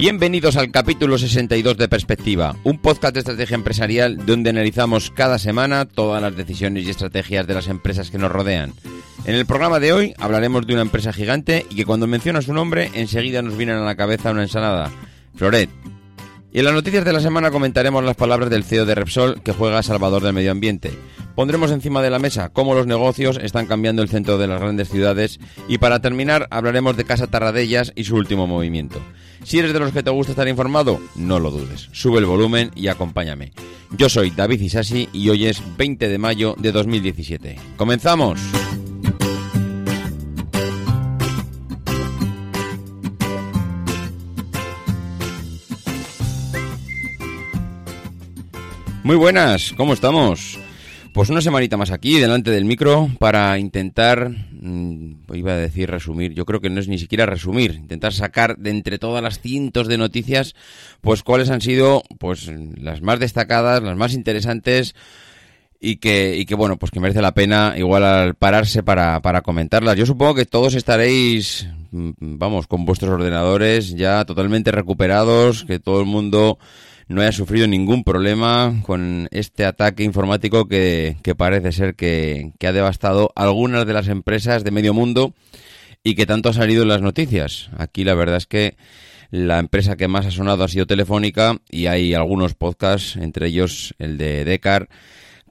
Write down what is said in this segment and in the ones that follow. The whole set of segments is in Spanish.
Bienvenidos al capítulo 62 de Perspectiva, un podcast de estrategia empresarial donde analizamos cada semana todas las decisiones y estrategias de las empresas que nos rodean. En el programa de hoy hablaremos de una empresa gigante y que cuando menciona su nombre enseguida nos viene a la cabeza una ensalada, Floret. Y en las noticias de la semana comentaremos las palabras del CEO de Repsol que juega a Salvador del Medio Ambiente. Pondremos encima de la mesa cómo los negocios están cambiando el centro de las grandes ciudades y para terminar hablaremos de Casa Tarradellas y su último movimiento. Si eres de los que te gusta estar informado, no lo dudes. Sube el volumen y acompáñame. Yo soy David Isasi y hoy es 20 de mayo de 2017. ¡Comenzamos! Muy buenas, ¿cómo estamos? Pues una semanita más aquí, delante del micro, para intentar, mm, iba a decir resumir, yo creo que no es ni siquiera resumir, intentar sacar de entre todas las cientos de noticias, pues cuáles han sido, pues las más destacadas, las más interesantes, y que, y que bueno, pues que merece la pena igual al pararse para, para comentarlas. Yo supongo que todos estaréis, mm, vamos, con vuestros ordenadores ya totalmente recuperados, que todo el mundo no haya sufrido ningún problema con este ataque informático que, parece ser que, ha devastado algunas de las empresas de medio mundo y que tanto ha salido en las noticias. Aquí la verdad es que la empresa que más ha sonado ha sido Telefónica y hay algunos podcasts, entre ellos el de Decar,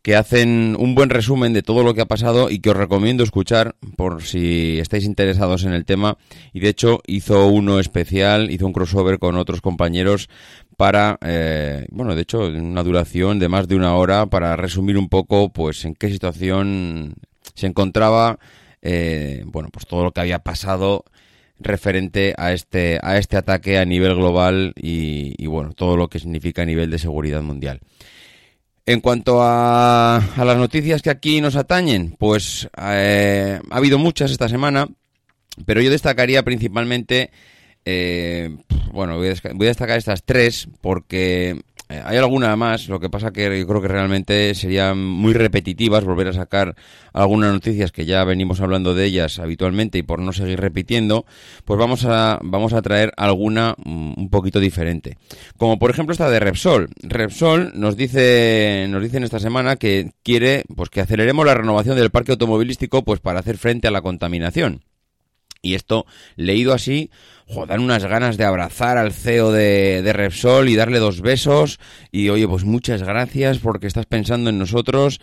que hacen un buen resumen de todo lo que ha pasado y que os recomiendo escuchar por si estáis interesados en el tema. Y de hecho hizo uno especial, hizo un crossover con otros compañeros para, eh, bueno, de hecho, una duración de más de una hora para resumir un poco, pues, en qué situación se encontraba, eh, bueno, pues todo lo que había pasado referente a este, a este ataque a nivel global y, bueno, todo lo que significa a nivel de seguridad mundial. En cuanto a, a las noticias que aquí nos atañen, pues eh, ha habido muchas esta semana, pero yo destacaría principalmente eh, bueno, voy a, destacar estas tres porque eh, hay alguna más, lo que pasa que yo creo que realmente serían muy repetitivas volver a sacar algunas noticias que ya venimos hablando de ellas habitualmente y por no seguir repitiendo, pues vamos a vamos a traer alguna mm, un poquito diferente. Como por ejemplo esta de Repsol. Repsol nos dice nos dicen esta semana que quiere pues que aceleremos la renovación del parque automovilístico pues para hacer frente a la contaminación. Y esto, leído así, joder, unas ganas de abrazar al CEO de, Repsol y darle dos besos. Y oye, pues muchas gracias porque estás pensando en nosotros.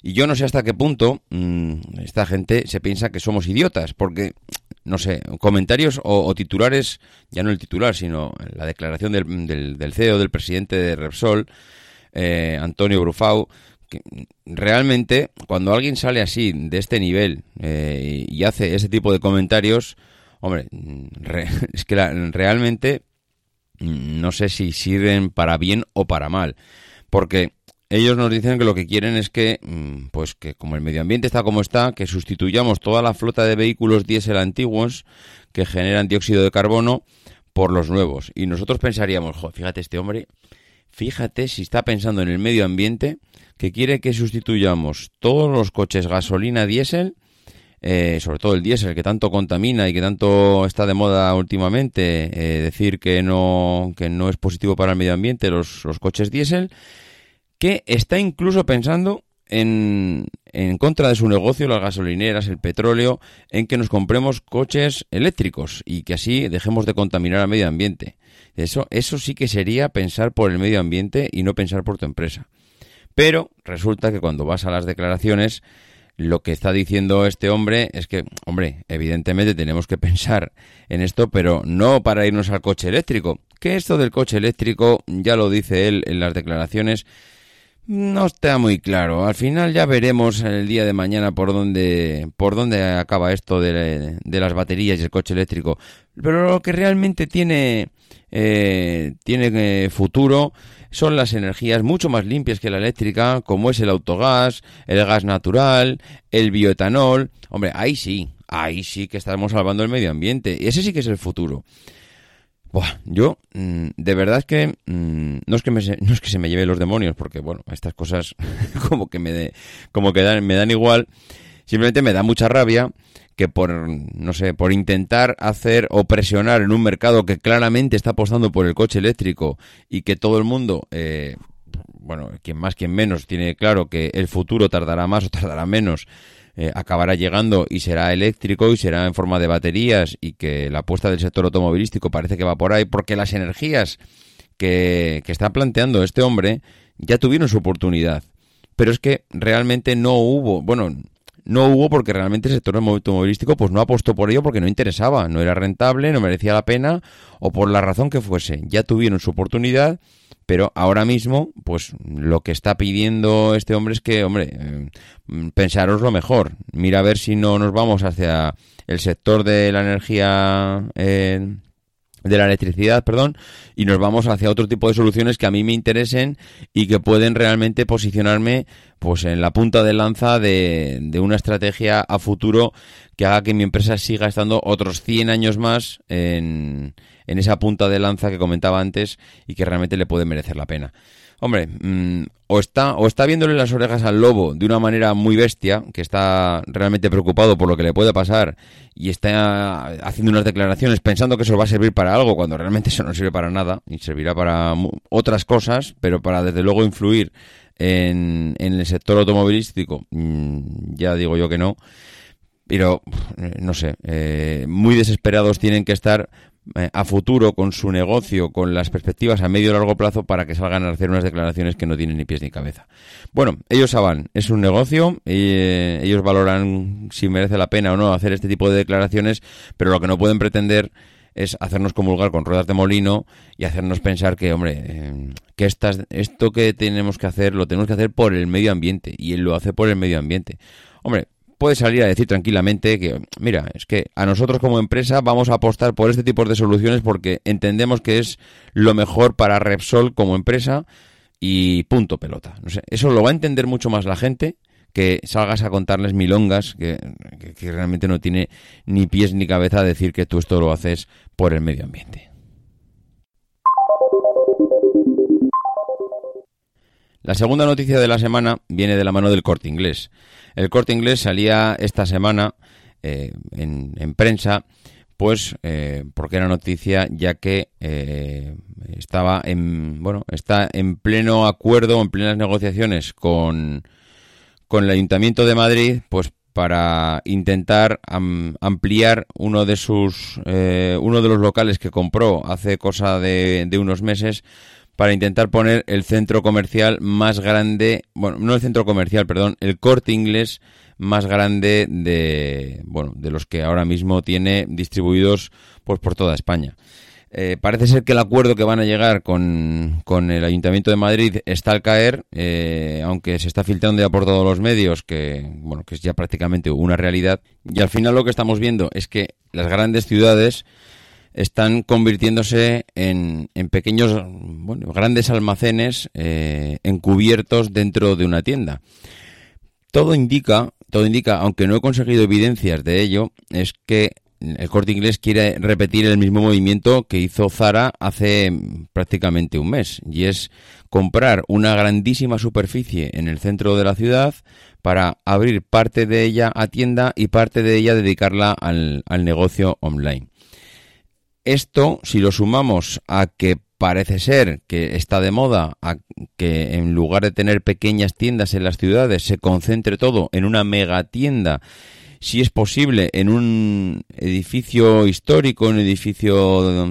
Y yo no sé hasta qué punto mm, esta gente se piensa que somos idiotas, porque, no sé, comentarios o, titulares, ya no el titular, sino la declaración del, del, CEO, del presidente de Repsol, eh, Antonio Brufau, realmente cuando alguien sale así, de este nivel, eh, y hace ese tipo de comentarios, hombre, es que realmente no sé si sirven para bien o para mal, porque ellos nos dicen que lo que quieren es que, mm, pues que como el medio ambiente está como está, que sustituyamos toda la flota de vehículos diésel antiguos que generan dióxido de carbono por los nuevos. Y nosotros pensaríamos, fíjate este hombre, fíjate si está pensando en el medio ambiente, que quiere que sustituyamos todos los coches gasolina diésel, eh, sobre todo el diésel que tanto contamina y que tanto está de moda últimamente, eh, decir que no, que no es positivo para el medio ambiente los, los coches diésel, que está incluso pensando en, en, contra de su negocio, las gasolineras, el petróleo, en que nos compremos coches eléctricos y que así dejemos de contaminar al medio ambiente. Eso, eso sí que sería pensar por el medio ambiente y no pensar por tu empresa. Pero resulta que cuando vas a las declaraciones, lo que está diciendo este hombre es que, hombre, evidentemente tenemos que pensar en esto, pero no para irnos al coche eléctrico. Que esto del coche eléctrico, ya lo dice él en las declaraciones, no está muy claro. Al final ya veremos el día de mañana por dónde, por dónde acaba esto de, de las baterías y el coche eléctrico. Pero lo que realmente tiene, eh, tiene eh, futuro son las energías mucho más limpias que la eléctrica, como es el autogás, el gas natural, el bioetanol. Hombre, ahí sí, ahí sí que estamos salvando el medio ambiente. Y ese sí que es el futuro. Buah, yo, mm, de verdad es que mm, no, es que me, no es que se me lleve los demonios, porque bueno, estas cosas como que me, como que me dan igual. Simplemente me da mucha rabia que por, no sé, por intentar hacer o presionar en un mercado que claramente está apostando por el coche eléctrico y que todo el mundo, eh, bueno, quien más, quien menos, tiene claro que el futuro tardará más o tardará menos, eh, acabará llegando y será eléctrico y será en forma de baterías y que la apuesta del sector automovilístico parece que va por ahí porque las energías que, que está planteando este hombre ya tuvieron su oportunidad. Pero es que realmente no hubo, bueno, no hubo porque realmente el sector automovilístico pues no apostó por ello porque no interesaba, no era rentable, no merecía la pena o por la razón que fuese. Ya tuvieron su oportunidad pero ahora mismo, pues lo que está pidiendo este hombre es que, hombre, eh, pensaros lo mejor. Mira a ver si no nos vamos hacia el sector de la energía, eh, de la electricidad, perdón, y nos vamos hacia otro tipo de soluciones que a mí me interesen y que pueden realmente posicionarme, pues, en la punta de lanza de, de una estrategia a futuro que haga que mi empresa siga estando otros 100 años más en en esa punta de lanza que comentaba antes y que realmente le puede merecer la pena. Hombre, mm, o está o está viéndole las orejas al lobo de una manera muy bestia, que está realmente preocupado por lo que le puede pasar y está haciendo unas declaraciones pensando que eso va a servir para algo cuando realmente eso no sirve para nada y servirá para otras cosas, pero para desde luego influir en, el sector automovilístico, mm, ya digo yo que no. Pero no sé, eh, muy desesperados tienen que estar eh, a futuro con su negocio, con las perspectivas a medio y largo plazo para que salgan a hacer unas declaraciones que no tienen ni pies ni cabeza. Bueno, ellos saben, es un negocio, y, eh, ellos valoran si merece la pena o no hacer este tipo de declaraciones, pero lo que no pueden pretender es hacernos comulgar con ruedas de molino y hacernos pensar que, hombre, eh, que estas, esto que tenemos que hacer lo tenemos que hacer por el medio ambiente y él lo hace por el medio ambiente. Hombre, puede salir a decir tranquilamente que, mira, es que a nosotros como empresa vamos a apostar por este tipo de soluciones porque entendemos que es lo mejor para Repsol como empresa y punto pelota. No sé, eso lo va a entender mucho más la gente que salgas a contarles milongas que, que realmente no tiene ni pies ni cabeza decir que tú esto lo haces por el medio ambiente. La segunda noticia de la semana viene de la mano del corte inglés. El corte inglés salía esta semana eh, en, prensa, pues eh, porque era noticia ya que eh, estaba en bueno está en pleno acuerdo, en plenas negociaciones con, con el Ayuntamiento de Madrid, pues para intentar ampliar uno de sus uno de los locales que compró hace cosa de, de unos meses para intentar poner el centro comercial más grande, bueno, no el centro comercial, perdón, el corte inglés más grande de, bueno, de los que ahora mismo tiene distribuidos pues por toda España. Eh, parece ser que el acuerdo que van a llegar con, con el Ayuntamiento de Madrid está al caer, eh, aunque se está filtrando ya por todos los medios, que, bueno, que es ya prácticamente una realidad. Y al final lo que estamos viendo es que las grandes ciudades están convirtiéndose en, en pequeños, bueno, grandes almacenes eh, encubiertos dentro de una tienda. Todo indica, todo indica, aunque no he conseguido evidencias de ello, es que el corte inglés quiere repetir el mismo movimiento que hizo Zara hace prácticamente un mes, y es comprar una grandísima superficie en el centro de la ciudad para abrir parte de ella a tienda y parte de ella dedicarla al, al negocio online. Esto, si lo sumamos a que parece ser que está de moda a que en lugar de tener pequeñas tiendas en las ciudades se concentre todo en una mega tienda si es posible en un edificio histórico un edificio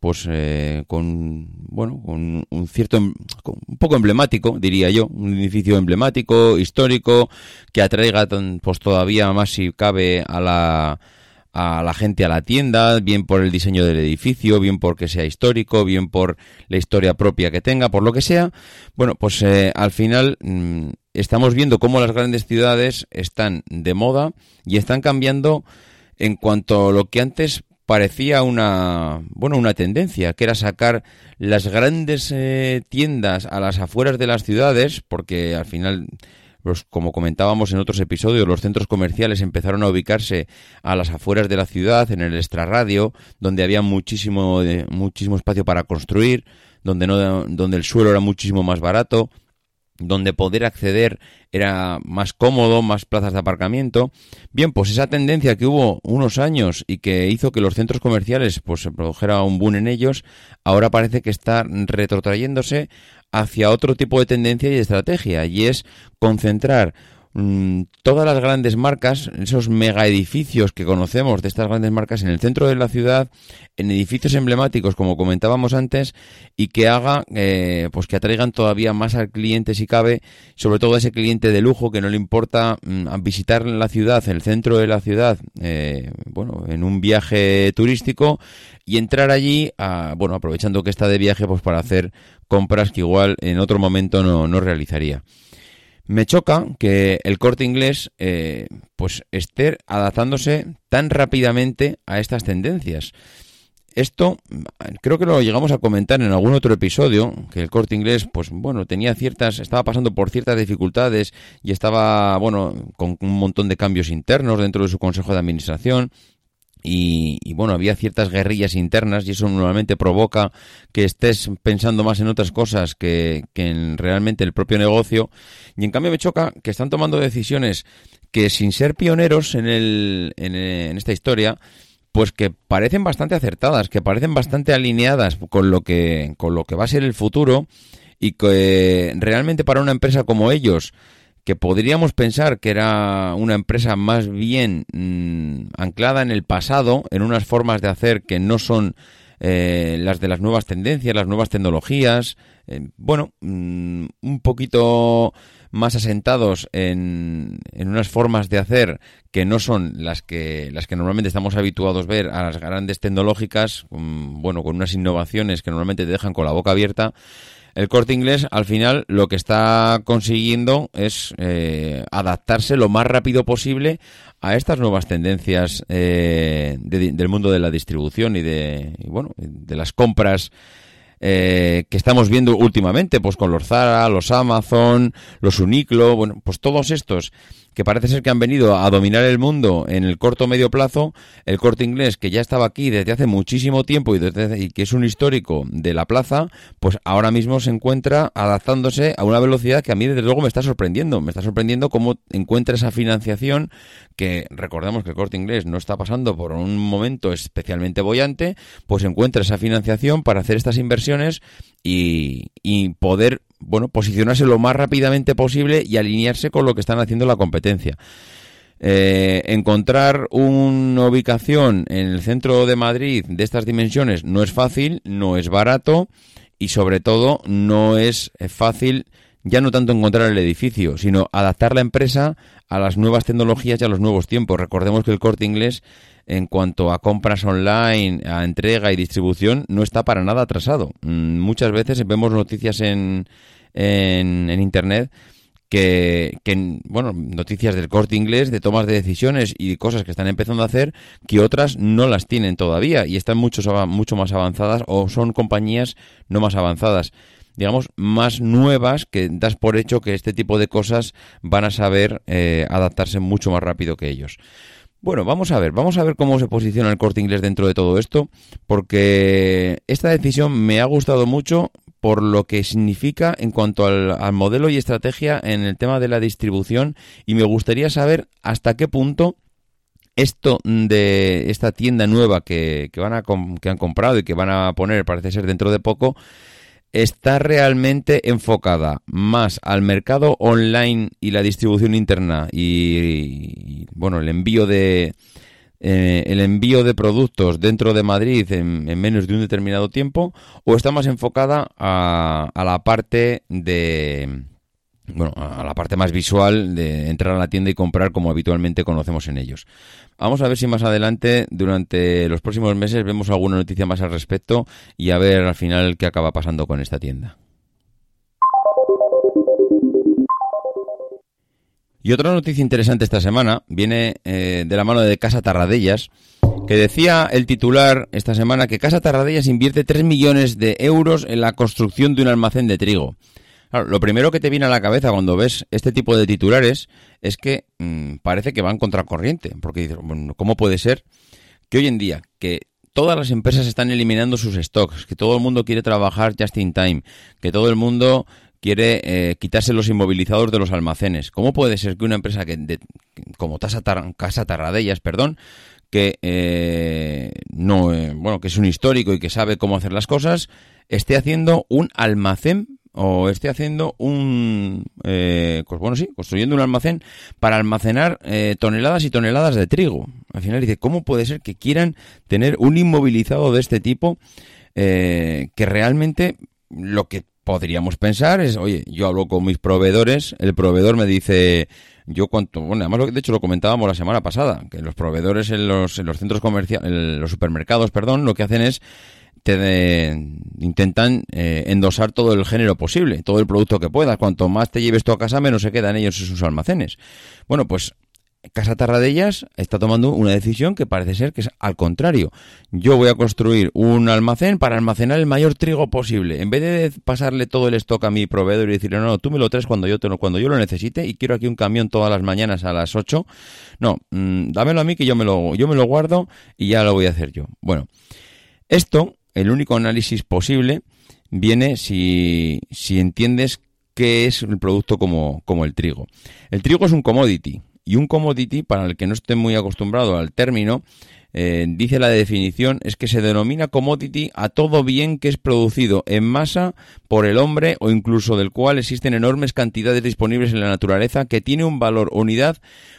pues eh, con bueno con un cierto un poco emblemático diría yo un edificio emblemático histórico que atraiga pues todavía más si cabe a la a la gente a la tienda, bien por el diseño del edificio, bien porque sea histórico, bien por la historia propia que tenga, por lo que sea. Bueno, pues eh, al final mm, estamos viendo cómo las grandes ciudades están de moda y están cambiando en cuanto a lo que antes parecía una bueno una tendencia que era sacar las grandes eh, tiendas a las afueras de las ciudades porque al final pues como comentábamos en otros episodios, los centros comerciales empezaron a ubicarse a las afueras de la ciudad, en el extrarradio, donde había muchísimo, muchísimo espacio para construir, donde, no, donde el suelo era muchísimo más barato. donde poder acceder era más cómodo, más plazas de aparcamiento. Bien, pues esa tendencia que hubo unos años y que hizo que los centros comerciales pues se produjera un boom en ellos, ahora parece que está retrotrayéndose hacia otro tipo de tendencia y estrategia, y es concentrar Mm, todas las grandes marcas, esos mega edificios que conocemos de estas grandes marcas en el centro de la ciudad, en edificios emblemáticos como comentábamos antes y que haga eh, pues que atraigan todavía más al cliente si cabe, sobre todo a ese cliente de lujo que no le importa mm, visitar la ciudad, el centro de la ciudad, eh, bueno, en un viaje turístico y entrar allí, bueno, aprovechando que está de viaje pues para hacer compras que igual en otro momento no, no realizaría. Me choca que el corte inglés eh, pues esté adaptándose tan rápidamente a estas tendencias. Esto creo que lo llegamos a comentar en algún otro episodio, que el corte inglés, pues bueno, tenía ciertas, estaba pasando por ciertas dificultades y estaba, bueno, con un montón de cambios internos dentro de su consejo de administración. Y, bueno, había ciertas guerrillas internas y eso normalmente provoca que estés pensando más en otras cosas que, en realmente el propio negocio. Y en cambio me choca que están tomando decisiones que sin ser pioneros en, el, en esta historia, pues que parecen bastante acertadas, que parecen bastante alineadas con lo que, con lo que va a ser el futuro y que realmente para una empresa como ellos, que podríamos pensar que era una empresa más bien mm, anclada en el pasado, en unas formas de hacer que no son eh, las de las nuevas tendencias, las nuevas tecnologías, eh, bueno, mm, un poquito más asentados en, en, unas formas de hacer que no son las que las que normalmente estamos habituados a ver a las grandes tecnológicas, mm, bueno, con unas innovaciones que normalmente te dejan con la boca abierta el corte inglés al final lo que está consiguiendo es eh, adaptarse lo más rápido posible a estas nuevas tendencias eh, del mundo de la distribución y de bueno de las compras eh, que estamos viendo últimamente, pues con los Zara, los Amazon, los Uniqlo, bueno, pues todos estos que parece ser que han venido a dominar el mundo en el corto medio plazo, el corte inglés que ya estaba aquí desde hace muchísimo tiempo y, que es un histórico de la plaza, pues ahora mismo se encuentra adaptándose a una velocidad que a mí desde luego me está sorprendiendo. Me está sorprendiendo cómo encuentra esa financiación que recordemos que el corte inglés no está pasando por un momento especialmente bollante, pues encuentra esa financiación para hacer estas inversiones y, y poder bueno, posicionarse lo más rápidamente posible y alinearse con lo que están haciendo la competencia. Eh, encontrar una ubicación en el centro de Madrid de estas dimensiones no es fácil, no es barato y sobre todo no es fácil ya no tanto encontrar el edificio, sino adaptar la empresa a las nuevas tecnologías y a los nuevos tiempos. Recordemos que el corte inglés en cuanto a compras online, a entrega y distribución, no está para nada atrasado. Mm, muchas veces vemos noticias en, en, Internet que, bueno, noticias del corte inglés, de tomas de decisiones y cosas que están empezando a hacer que otras no las tienen todavía y están mucho, mucho más avanzadas o son compañías no más avanzadas digamos, más nuevas que das por hecho que este tipo de cosas van a saber eh, adaptarse mucho más rápido que ellos. Bueno, vamos a ver, vamos a ver cómo se posiciona el corte inglés dentro de todo esto, porque esta decisión me ha gustado mucho por lo que significa en cuanto al, modelo y estrategia en el tema de la distribución y me gustaría saber hasta qué punto esto de esta tienda nueva que, que van a, que han comprado y que van a poner, parece ser dentro de poco, está realmente enfocada más al mercado online y la distribución interna y, bueno el envío de eh, el envío de productos dentro de Madrid en, menos de un determinado tiempo o está más enfocada a, a la parte de bueno, a la parte más visual de entrar a la tienda y comprar como habitualmente conocemos en ellos. Vamos a ver si más adelante, durante los próximos meses, vemos alguna noticia más al respecto y a ver al final qué acaba pasando con esta tienda. Y otra noticia interesante esta semana viene eh, de la mano de Casa Tarradellas, que decía el titular esta semana que Casa Tarradellas invierte 3 millones de euros en la construcción de un almacén de trigo lo primero que te viene a la cabeza cuando ves este tipo de titulares es que mm, parece que van contracorriente, porque dices, bueno, ¿cómo puede ser que hoy en día que todas las empresas están eliminando sus stocks, que todo el mundo quiere trabajar just in time, que todo el mundo quiere eh, quitarse los inmovilizados de los almacenes. ¿Cómo puede ser que una empresa que, como Casa, Casa Tarradellas, perdón, que eh, no, eh, bueno, que es un histórico y que sabe cómo hacer las cosas, esté haciendo un almacén o esté haciendo un, eh, bueno, sí, construyendo un almacén para almacenar eh, toneladas y toneladas de trigo. Al final dice, ¿cómo puede ser que quieran tener un inmovilizado de este tipo eh, que realmente lo que podríamos pensar es, oye, yo hablo con mis proveedores, el proveedor me dice, yo cuánto, bueno, además de hecho lo comentábamos la semana pasada, que los proveedores en los, en los centros comerciales, en los supermercados, perdón, lo que hacen es te intentan eh, endosar todo el género posible, todo el producto que puedas. Cuanto más te lleves tú a casa, menos se quedan ellos en sus almacenes. Bueno, pues Casa Tarradellas está tomando una decisión que parece ser que es al contrario. Yo voy a construir un almacén para almacenar el mayor trigo posible. En vez de pasarle todo el stock a mi proveedor y decirle, no, no tú me lo traes cuando yo, te lo, cuando yo lo necesite y quiero aquí un camión todas las mañanas a las 8. No, mm, dámelo a mí que yo me, lo, yo me lo guardo y ya lo voy a hacer yo. Bueno, esto el único análisis posible viene si, si entiendes qué es el producto como, como el trigo. El trigo es un commodity y un commodity, para el que no esté muy acostumbrado al término, eh, dice la definición, es que se denomina commodity a todo bien que es producido en masa por el hombre o incluso del cual existen enormes cantidades disponibles en la naturaleza que tiene un valor unidad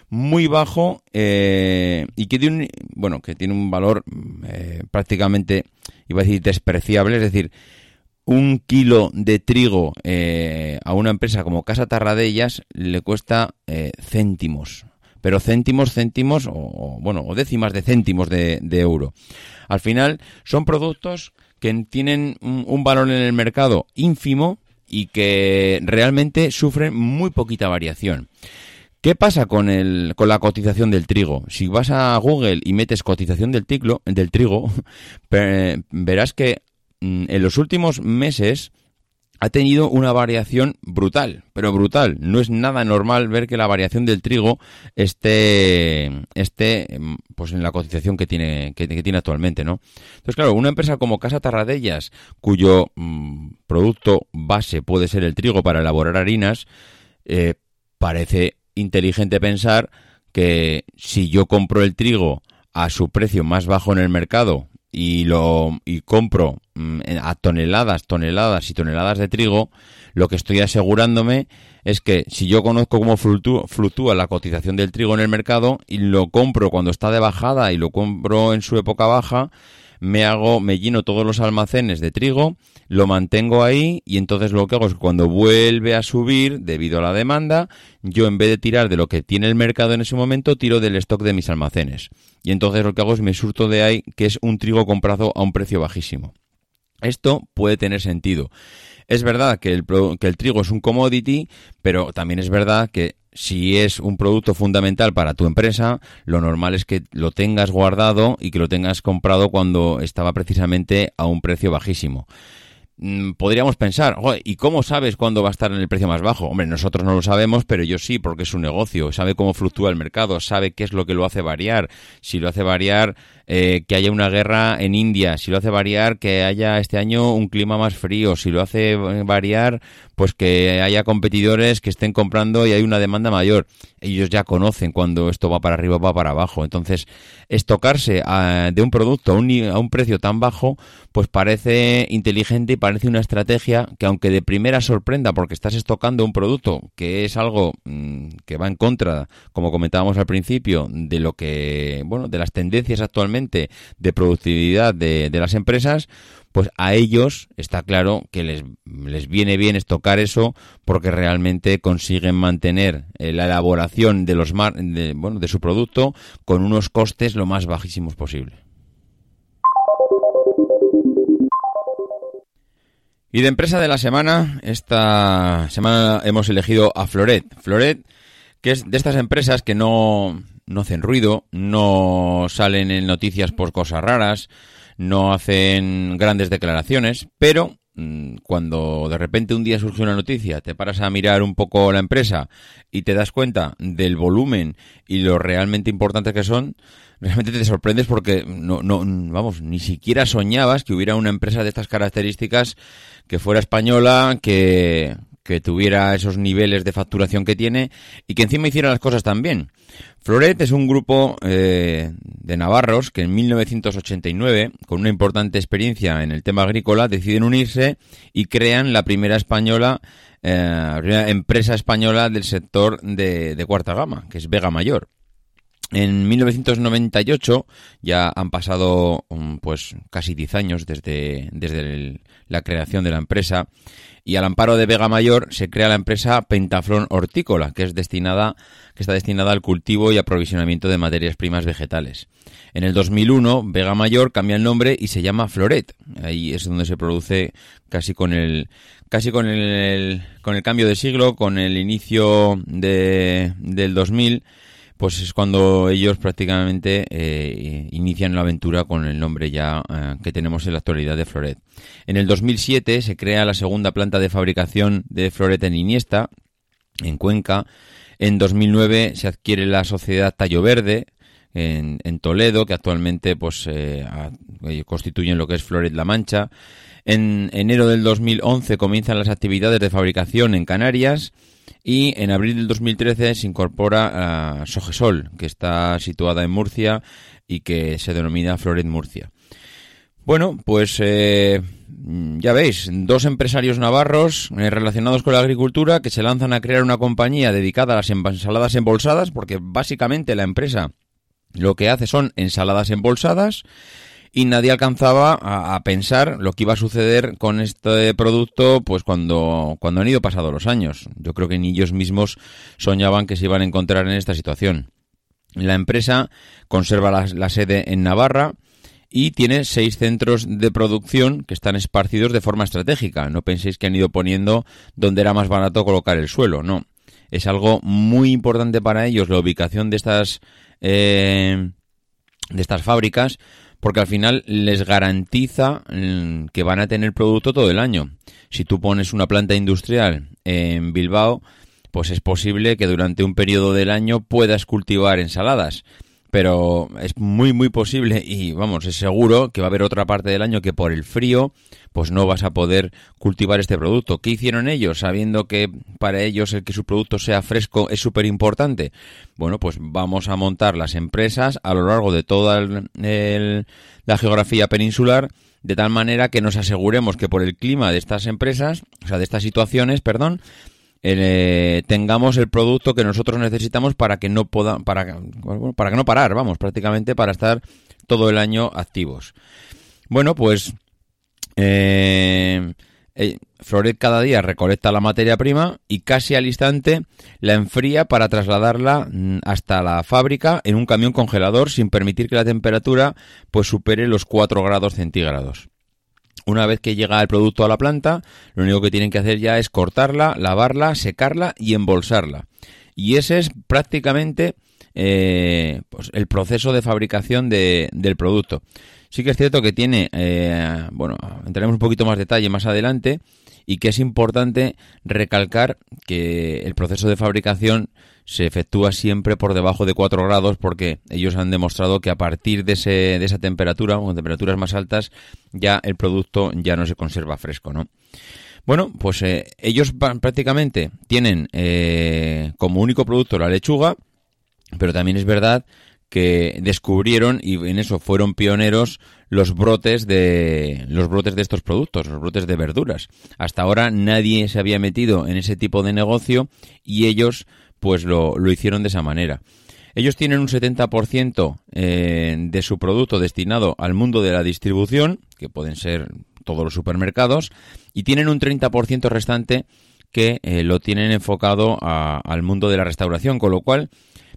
muy bajo eh, y que tiene un, bueno que tiene un valor eh, prácticamente iba a decir despreciable es decir un kilo de trigo a una empresa como Casa Tarradellas le cuesta céntimos pero céntimos, céntimos o, bueno, o décimas de céntimos de, euro. Al final son productos que tienen un, valor en el mercado ínfimo y que realmente sufren muy poquita variación. ¿Qué pasa con, el, con la cotización del trigo? Si vas a Google y metes cotización del, del trigo, verás que mm, en los últimos meses ha tenido una variación brutal, pero brutal. No es nada normal ver que la variación del trigo esté, esté em, pues en la cotización que tiene, que, tiene actualmente, ¿no? Entonces, claro, una empresa como Casa Tarradellas, cuyo mm, producto base puede ser el trigo para elaborar harinas, eh, parece inteligente pensar que si yo compro el trigo a su precio más bajo en el mercado y lo y compro mm, a toneladas, toneladas y toneladas de trigo, lo que estoy asegurándome es que si yo conozco cómo fluctúa, la cotización del trigo en el mercado y lo compro cuando está de bajada y lo compro en su época baja, me hago, me lleno todos los almacenes de trigo, lo mantengo ahí y entonces lo que hago es que cuando vuelve a subir debido a la demanda, yo en vez de tirar de lo que tiene el mercado en ese momento, tiro del stock de mis almacenes. Y entonces lo que hago es me surto de ahí que es un trigo comprado a un precio bajísimo. Esto puede tener sentido. Es verdad que el, que el trigo es un commodity, pero también es verdad que si es un producto fundamental para tu empresa, lo normal es que lo tengas guardado y que lo tengas comprado cuando estaba precisamente a un precio bajísimo. Mm, podríamos pensar, ¿y cómo sabes cuándo va a estar en el precio más bajo? Hombre, nosotros no lo sabemos, pero yo sí, porque es un negocio, sabe cómo fluctúa el mercado, sabe qué es lo que lo hace variar. Si lo hace variar, eh, que haya una guerra en India, si lo hace variar, que haya este año un clima más frío, si lo hace variar, pues que haya competidores que estén comprando y hay una demanda mayor. Ellos ya conocen cuando esto va para arriba o va para abajo. Entonces, estocarse de un producto a un, a un precio tan bajo, pues parece inteligente y parece una estrategia que aunque de primera sorprenda porque estás estocando un producto que es algo mm, que va en contra, como comentábamos al principio, de lo que, bueno, de las tendencias actualmente de productividad de, las empresas, pues a ellos está claro que les, les viene bien estocar eso porque realmente consiguen mantener eh, la elaboración de los de, bueno, de su producto con unos costes lo más bajísimos posible. Y de empresa de la semana, esta semana hemos elegido a Floret. Floret, que es de estas empresas que no, no hacen ruido, no salen en noticias por cosas raras, no hacen grandes declaraciones, pero mm, cuando de repente un día surge una noticia, te paras a mirar un poco la empresa y te das cuenta del volumen y lo realmente importante que son, realmente te sorprendes porque no, no, vamos, ni siquiera soñabas que hubiera una empresa de estas características que fuera española, que, que tuviera esos niveles de facturación que tiene y que encima hiciera las cosas tan bien. Floret es un grupo eh, de navarros que en 1989, con una importante experiencia en el tema agrícola, deciden unirse y crean la primera española, eh, primera empresa española del sector de cuarta gama, que es Vega Mayor. En 1998 ya han pasado um, pues casi 10 años desde, desde la creación de la empresa y al amparo de Vega Mayor se crea la empresa Pentaflón Hortícola, que es destinada que está destinada al cultivo y aprovisionamiento de materias primas vegetales. En el 2001 Vega Mayor cambia el nombre y se llama Floret. Ahí es donde se produce casi con el casi con el, con el cambio de siglo, con el inicio de, del 2000 pues es cuando ellos prácticamente eh, inician la aventura con el nombre ya eh, que tenemos en la actualidad de Floret. En el 2007 se crea la segunda planta de fabricación de Floret en Iniesta, en Cuenca. En 2009 se adquiere la sociedad Tallo Verde, en, Toledo, que actualmente pues eh, constituyen lo que es Floret La Mancha. En enero del 2011 comienzan las actividades de fabricación en Canarias y en abril del 2013 se incorpora a Sogesol, que está situada en Murcia y que se denomina Floret Murcia. Bueno, pues eh, ya veis, dos empresarios navarros eh, relacionados con la agricultura que se lanzan a crear una compañía dedicada a las ensaladas embolsadas, porque básicamente la empresa lo que hace son ensaladas embolsadas y nadie alcanzaba a, pensar lo que iba a suceder con este producto pues cuando, cuando han ido pasados los años. Yo creo que ni ellos mismos soñaban que se iban a encontrar en esta situación. La empresa conserva la, sede en Navarra y tiene seis centros de producción que están esparcidos de forma estratégica. No penséis que han ido poniendo donde era más barato colocar el suelo, no. Es algo muy importante para ellos la ubicación de estas eh, de estas fábricas porque al final les garantiza mm, que van a tener producto todo el año. Si tú pones una planta industrial en Bilbao, pues es posible que durante un periodo del año puedas cultivar ensaladas pero es muy muy posible y vamos, es seguro que va a haber otra parte del año que por el frío pues no vas a poder cultivar este producto. ¿Qué hicieron ellos sabiendo que para ellos el que su producto sea fresco es súper importante? Bueno, pues vamos a montar las empresas a lo largo de toda la geografía peninsular de tal manera que nos aseguremos que por el clima de estas empresas, o sea, de estas situaciones, perdón, eh, tengamos el producto que nosotros necesitamos para que no pueda, para, para que no parar, vamos, prácticamente para estar todo el año activos. Bueno, pues eh, eh, Floret cada día recolecta la materia prima y casi al instante la enfría para trasladarla mm, hasta la fábrica en un camión congelador sin permitir que la temperatura pues supere los 4 grados centígrados. Una vez que llega el producto a la planta, lo único que tienen que hacer ya es cortarla, lavarla, secarla y embolsarla. Y ese es prácticamente eh, pues el proceso de fabricación de, del producto. Sí que es cierto que tiene, eh, bueno, entraremos un poquito más detalle más adelante y que es importante recalcar que el proceso de fabricación se efectúa siempre por debajo de 4 grados porque ellos han demostrado que a partir de, ese, de esa temperatura, con temperaturas más altas, ya el producto ya no se conserva fresco, ¿no? Bueno, pues eh, ellos prácticamente tienen eh, como único producto la lechuga, pero también es verdad que descubrieron y en eso fueron pioneros los brotes de los brotes de estos productos, los brotes de verduras. Hasta ahora nadie se había metido en ese tipo de negocio y ellos pues lo, lo hicieron de esa manera. Ellos tienen un 70% eh, de su producto destinado al mundo de la distribución, que pueden ser todos los supermercados, y tienen un 30% restante que eh, lo tienen enfocado al mundo de la restauración, con lo cual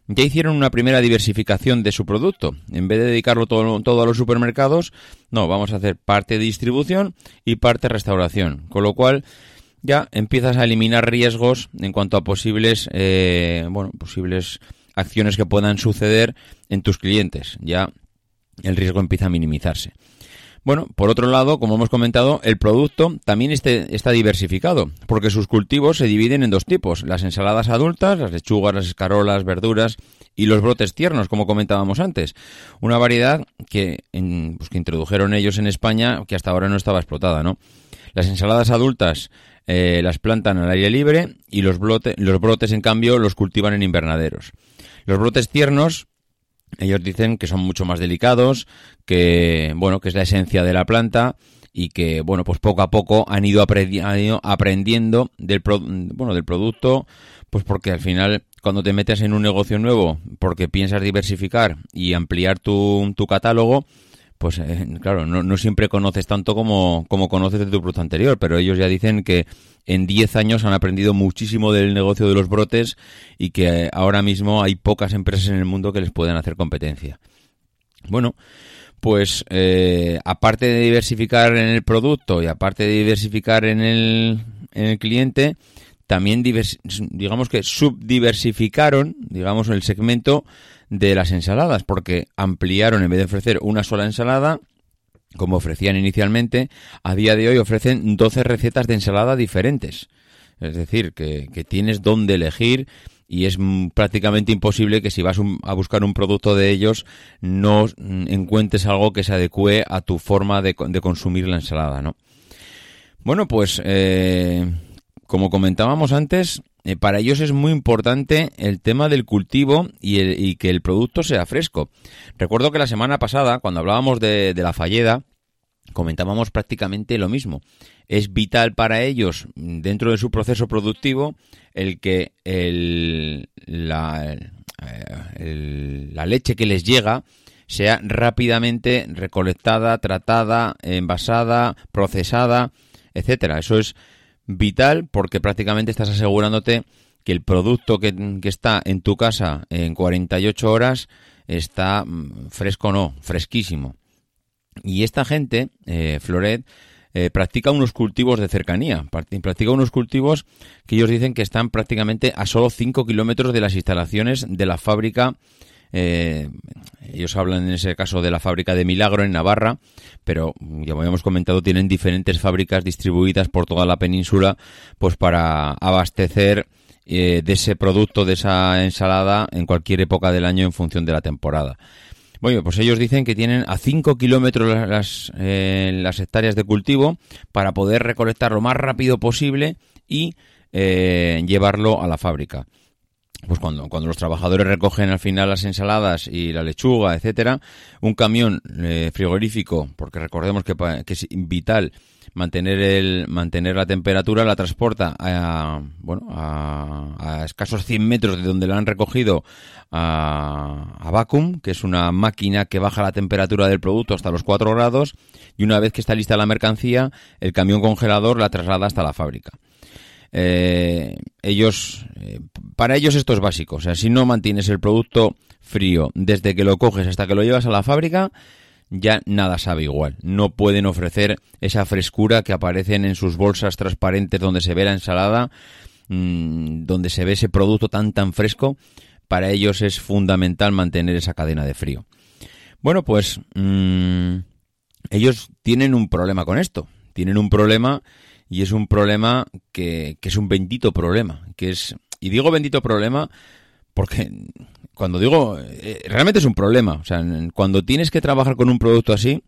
ya hicieron una primera diversificación de su producto. En vez de dedicarlo todo, todo, a los supermercados, no, vamos a hacer parte de distribución y parte restauración. Con lo cual, ya empiezas a eliminar riesgos en cuanto a posibles, eh, bueno, posibles acciones que puedan suceder en tus clientes. Ya el riesgo empieza a minimizarse. Bueno, por otro lado, como hemos comentado, el producto también este, está diversificado, porque sus cultivos se dividen en dos tipos, las ensaladas adultas, las lechugas, las escarolas, verduras y los brotes tiernos, como comentábamos antes. Una variedad que, pues, que introdujeron ellos en España que hasta ahora no estaba explotada, ¿no? Las ensaladas adultas eh, las plantan al aire libre y los, los brotes, en cambio, los cultivan en invernaderos. Los brotes tiernos, ellos dicen que son mucho más delicados, que, bueno, que es la esencia de la planta y que, bueno, pues poco a poco han ido, aprendiendo del, bueno, del producto, pues porque al final cuando te metes en un negocio nuevo porque piensas diversificar y ampliar tu, tu catálogo, pues eh, claro, no, siempre conoces tanto como, como conoces de tu producto anterior, pero ellos ya dicen que en 10 años han aprendido muchísimo del negocio de los brotes y que ahora mismo hay pocas empresas en el mundo que les puedan hacer competencia. Bueno, pues eh, aparte de diversificar en el producto y aparte de diversificar en el, en el cliente, también digamos que subdiversificaron, digamos, el segmento de las ensaladas, porque ampliaron, en vez de ofrecer una sola ensalada, como ofrecían inicialmente, a día de hoy ofrecen 12 recetas de ensalada diferentes. Es decir, que, tienes dónde elegir y es prácticamente imposible que si vas a buscar un producto de ellos no encuentres algo que se adecue a tu forma de, consumir la ensalada, ¿no? Bueno, pues eh, como comentábamos antes, eh, para ellos es muy importante el tema del cultivo y, que el producto sea fresco. Recuerdo que la semana pasada, cuando hablábamos de, la falleda, comentábamos prácticamente lo mismo. Es vital para ellos, dentro de su proceso productivo, el que la, la leche que les llega sea rápidamente recolectada, tratada, envasada, procesada, etcétera. Eso es vital porque prácticamente estás asegurándote que el producto que, está en tu casa en 48 horas está mm, fresco no, fresquísimo. Y esta gente, eh, Floret, eh, practica unos cultivos de cercanía, practica unos cultivos que ellos dicen que están prácticamente a solo 5 kilómetros de las instalaciones de la fábrica eh, ellos hablan en ese caso de la fábrica de Milagro en Navarra, pero como habíamos comentado, tienen diferentes fábricas distribuidas por toda la península, pues para abastecer eh, de ese producto, de esa ensalada, en cualquier época del año en función de la temporada. Bueno, pues ellos dicen que tienen a 5 kilómetros eh, las hectáreas de cultivo para poder recolectar lo más rápido posible y llevarlo a la fábrica pues cuando, cuando los trabajadores recogen al final las ensaladas y la lechuga, etcétera, un camión eh, frigorífico, porque recordemos que, es vital mantener el mantener la temperatura, la transporta a, bueno, a, escasos 100 metros de donde la han recogido a, a vacuum, que es una máquina que baja la temperatura del producto hasta los 4 grados, y una vez que está lista la mercancía, el camión congelador la traslada hasta la fábrica. Eh, ellos, eh, para ellos esto es básico. O sea, si no mantienes el producto frío desde que lo coges hasta que lo llevas a la fábrica, ya nada sabe igual. No pueden ofrecer esa frescura que aparecen en sus bolsas transparentes donde se ve la ensalada, mm, donde se ve ese producto tan tan fresco. Para ellos es fundamental mantener esa cadena de frío. Bueno, pues mm, ellos tienen un problema con esto. Tienen un problema y es un problema que, es un bendito problema, que es, y digo bendito problema porque cuando digo, eh, realmente es un problema, o sea, cuando tienes que trabajar con un producto así,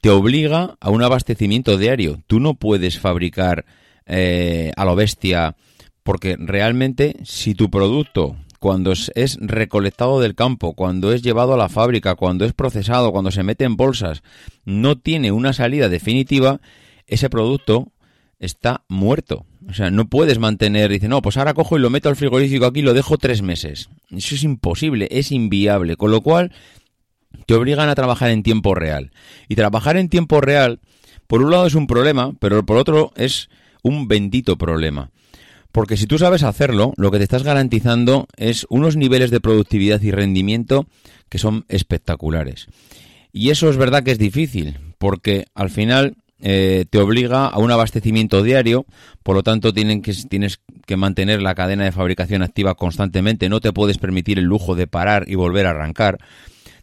te obliga a un abastecimiento diario. Tú no puedes fabricar eh, a lo bestia, porque realmente si tu producto cuando es recolectado del campo, cuando es llevado a la fábrica, cuando es procesado, cuando se mete en bolsas, no tiene una salida definitiva, ese producto está muerto. O sea, no puedes mantener, dice, no, pues ahora cojo y lo meto al frigorífico aquí y lo dejo tres meses. Eso es imposible, es inviable. Con lo cual, te obligan a trabajar en tiempo real. Y trabajar en tiempo real, por un lado es un problema, pero por otro es un bendito problema. Porque si tú sabes hacerlo, lo que te estás garantizando es unos niveles de productividad y rendimiento que son espectaculares. Y eso es verdad que es difícil, porque al final eh, te obliga a un abastecimiento diario, por lo tanto tienen que, tienes que mantener la cadena de fabricación activa constantemente, no te puedes permitir el lujo de parar y volver a arrancar.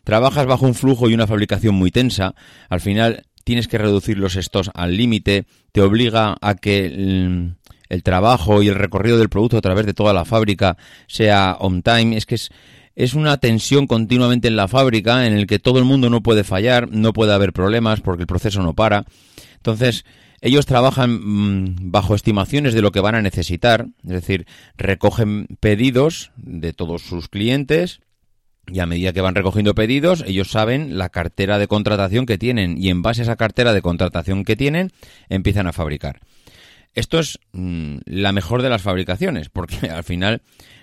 Trabajas bajo un flujo y una fabricación muy tensa, al final tienes que reducir los stocks al límite, te obliga a que el, trabajo y el recorrido del producto a través de toda la fábrica sea on time, es que es, es una tensión continuamente en la fábrica en el que todo el mundo no puede fallar, no puede haber problemas porque el proceso no para. Entonces, ellos trabajan mm, bajo estimaciones de lo que van a necesitar, es decir, recogen pedidos de todos sus clientes y a medida que van recogiendo pedidos, ellos saben la cartera de contratación que tienen y en base a esa cartera de contratación que tienen, empiezan a fabricar. Esto es mm, la mejor de las fabricaciones, porque al final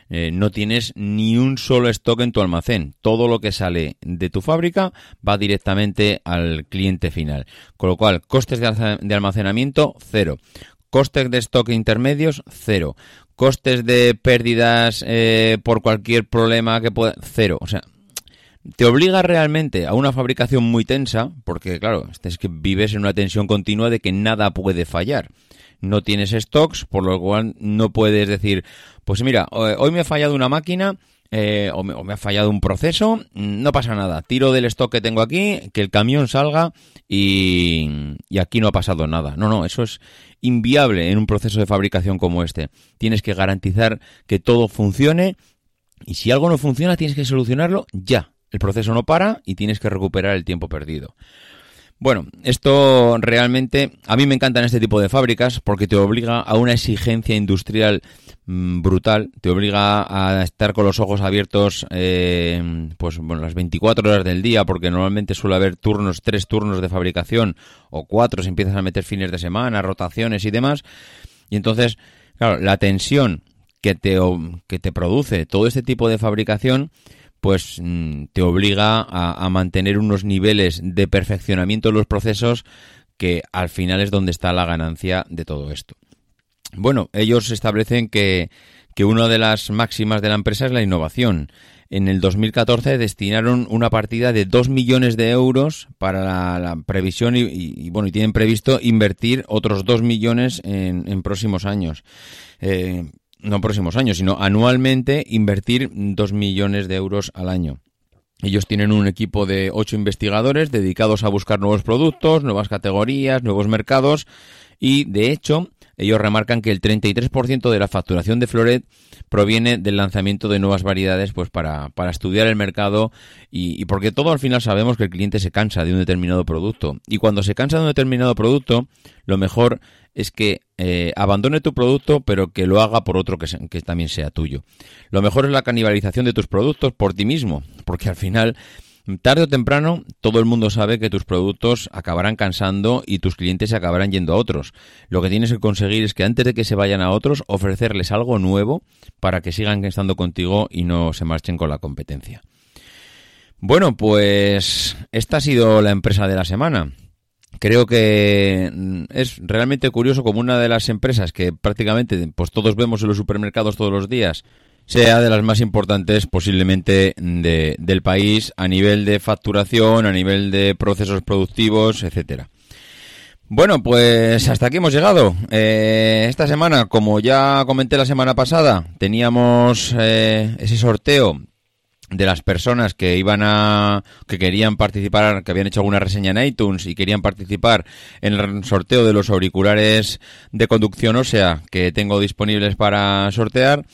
eh, no tienes ni un solo stock en tu almacén. Todo lo que sale de tu fábrica va directamente al cliente final. Con lo cual, costes de almacenamiento, cero. Costes de stock intermedios, cero. Costes de pérdidas eh, por cualquier problema que pueda, cero. O sea, te obliga realmente a una fabricación muy tensa, porque claro, es que vives en una tensión continua de que nada puede fallar no tienes stocks, por lo cual no puedes decir, pues mira, hoy me ha fallado una máquina eh, o, me, ha fallado un proceso, no pasa nada, tiro del stock que tengo aquí, que el camión salga y, y aquí no ha pasado nada. No, no, eso es inviable en un proceso de fabricación como este. Tienes que garantizar que todo funcione y si algo no funciona tienes que solucionarlo ya. El proceso no para y tienes que recuperar el tiempo perdido. Bueno, esto realmente a mí me encantan este tipo de fábricas porque te obliga a una exigencia industrial mm, brutal, te obliga a estar con los ojos abiertos eh, pues bueno, las 24 horas del día porque normalmente suele haber turnos, tres turnos de fabricación o cuatro si empiezas a meter fines de semana, rotaciones y demás. Y entonces, claro, la tensión que te, que te produce todo este tipo de fabricación pues mm, te obliga a, mantener unos niveles de perfeccionamiento de los procesos que al final es donde está la ganancia de todo esto. Bueno, ellos establecen que, que una de las máximas de la empresa es la innovación. En el 2014 destinaron una partida de 2 millones de euros para la, previsión y, bueno, y tienen previsto invertir otros 2 millones en, próximos años. Eh, no próximos años, sino anualmente invertir 2 millones de euros al año. Ellos tienen un equipo de ocho investigadores dedicados a buscar nuevos productos, nuevas categorías, nuevos mercados y, de hecho, ellos remarcan que el 33% de la facturación de Floret proviene del lanzamiento de nuevas variedades pues para, para estudiar el mercado y, y, porque todo al final sabemos que el cliente se cansa de un determinado producto y cuando se cansa de un determinado producto lo mejor es que eh, abandone tu producto, pero que lo haga por otro que, que también sea tuyo. Lo mejor es la canibalización de tus productos por ti mismo, porque al final tarde o temprano todo el mundo sabe que tus productos acabarán cansando y tus clientes se acabarán yendo a otros. Lo que tienes que conseguir es que antes de que se vayan a otros, ofrecerles algo nuevo para que sigan estando contigo y no se marchen con la competencia. Bueno, pues esta ha sido la empresa de la semana creo que mm, es realmente curioso como una de las empresas que prácticamente pues todos vemos en los supermercados todos los días sea de las más importantes posiblemente del país a nivel de facturación, a nivel de procesos productivos, etcétera. Bueno, pues hasta aquí hemos llegado. Eh, esta semana, como ya comenté la semana pasada, teníamos eh, ese sorteo de las personas que iban a que querían participar, que habían hecho alguna reseña en iTunes y querían participar en el sorteo de los auriculares de conducción ósea que tengo disponibles para sortear.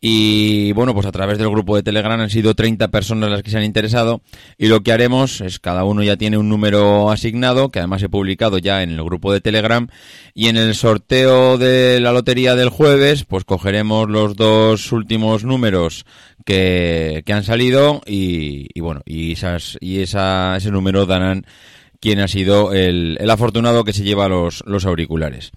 Y bueno, pues a través del grupo de Telegram han sido 30 personas las que se han interesado y lo que haremos es cada uno ya tiene un número asignado que además he publicado ya en el grupo de Telegram y en el sorteo de la lotería del jueves pues cogeremos los dos últimos números que, han salido y, bueno, y, esas, y esa, ese número darán quién ha sido el, el afortunado que se lleva los, los auriculares.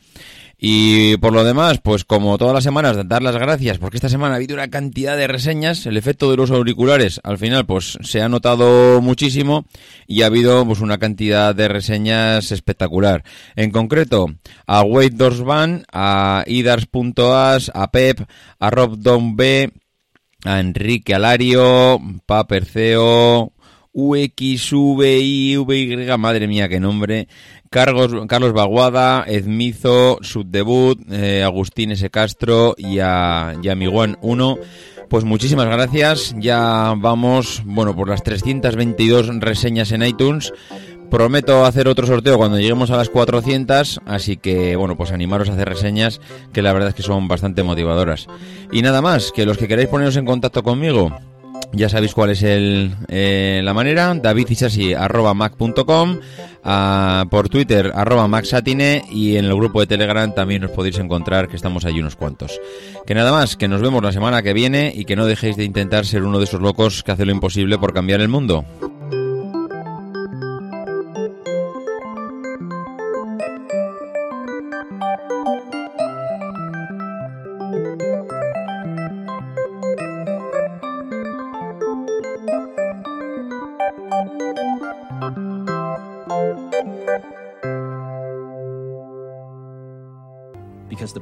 Y por lo demás, pues como todas las semanas, dar las gracias, porque esta semana ha habido una cantidad de reseñas, el efecto de los auriculares al final pues se ha notado muchísimo y ha habido pues una cantidad de reseñas espectacular. En concreto, a Wade Dorsban, a Idars.as, a Pep, a Rob Don B, a Enrique Alario, Paperceo, UXVIVY, madre mía, qué nombre, Carlos, Carlos Baguada, Edmizo, Subdebut, eh, Agustín S. Castro y a, y 1. Pues muchísimas gracias. Ya vamos, bueno, por las 322 reseñas en iTunes. Prometo hacer otro sorteo cuando lleguemos a las 400, así que bueno, pues animaros a hacer reseñas que la verdad es que son bastante motivadoras. Y nada más, que los que queráis poneros en contacto conmigo, Ya sabéis cuál es el, eh, la manera, davidisasi.mac.com, uh, por Twitter arroba maxatine y en el grupo de Telegram también os podéis encontrar que estamos allí unos cuantos. Que nada más, que nos vemos la semana que viene y que no dejéis de intentar ser uno de esos locos que hace lo imposible por cambiar el mundo.